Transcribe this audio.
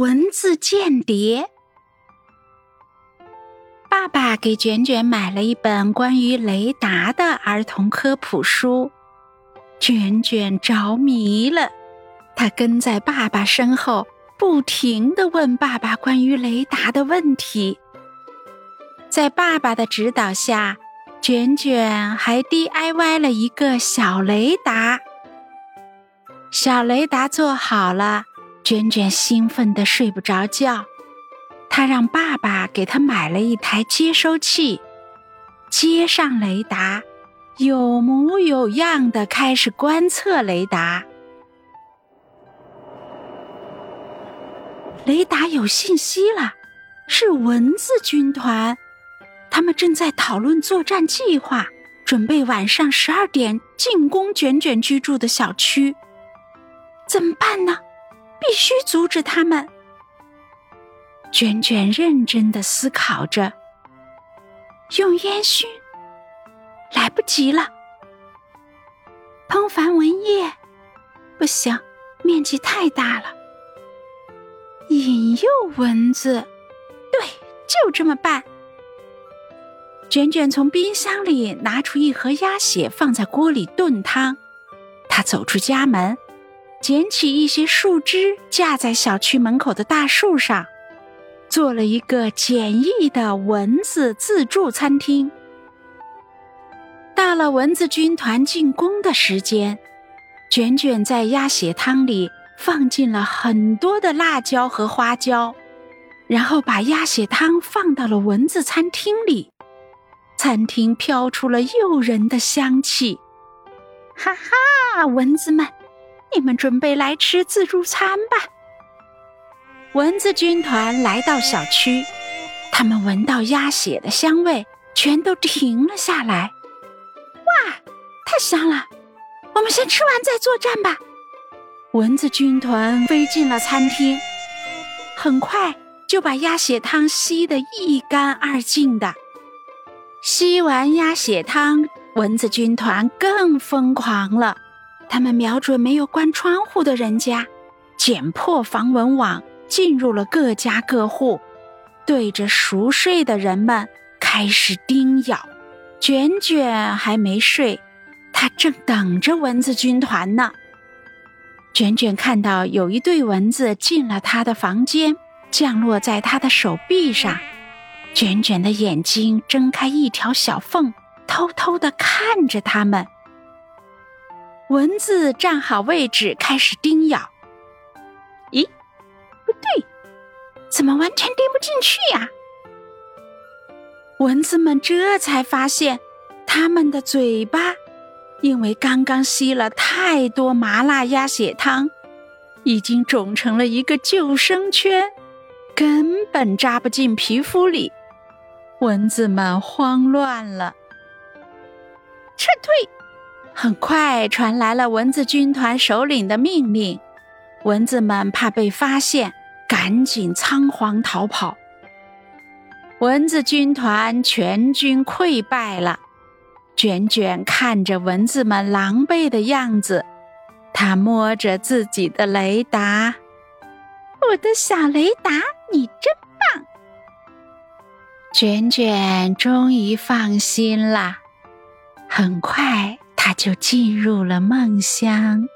文字间谍。爸爸给卷卷买了一本关于雷达的儿童科普书，卷卷着迷了。他跟在爸爸身后，不停的问爸爸关于雷达的问题。在爸爸的指导下，卷卷还 DIY 了一个小雷达。小雷达做好了，卷卷兴奋的睡不着觉。他让爸爸给他买了一台接收器，接上雷达，有模有样的开始观测雷达。雷达有信息了，是蚊子军团，他们正在讨论作战计划，准备晚上十二点进攻卷卷居住的小区。怎么办呢？必须阻止他们。卷卷认真的思考着。用烟熏，来不及了。喷繁蚊液，不行，面积太大了。引诱蚊子，对，就这么办。卷卷从冰箱里拿出一盒鸭血，放在锅里炖汤。他走出家门。捡起一些树枝，架在小区门口的大树上，做了一个简易的蚊子自助餐厅。到了蚊子军团进攻的时间，卷卷在鸭血汤里放进了很多的辣椒和花椒，然后把鸭血汤放到了蚊子餐厅里，餐厅飘出了诱人的香气。哈哈，蚊子们！你们准备来吃自助餐吧。蚊子军团来到小区，他们闻到鸭血的香味，全都停了下来。哇，太香了！我们先吃完再作战吧。蚊子军团飞进了餐厅，很快就把鸭血汤吸得一干二净的。吸完鸭血汤，蚊子军团更疯狂了。他们瞄准没有关窗户的人家，剪破防蚊网，进入了各家各户，对着熟睡的人们开始叮咬。卷卷还没睡，他正等着蚊子军团呢。卷卷看到有一对蚊子进了他的房间，降落在他的手臂上。卷卷的眼睛睁开一条小缝，偷偷的看着他们。蚊子站好位置，开始叮咬。咦，不对，怎么完全叮不进去呀？蚊子们这才发现，他们的嘴巴因为刚刚吸了太多麻辣鸭血汤，已经肿成了一个救生圈，根本扎不进皮肤里。蚊子们慌乱了，撤退。很快传来了蚊子军团首领的命令，蚊子们怕被发现，赶紧仓皇逃跑。蚊子军团全军溃败了。卷卷看着蚊子们狼狈的样子，他摸着自己的雷达，我的小雷达，你真棒！卷卷终于放心了。很快。他就进入了梦乡。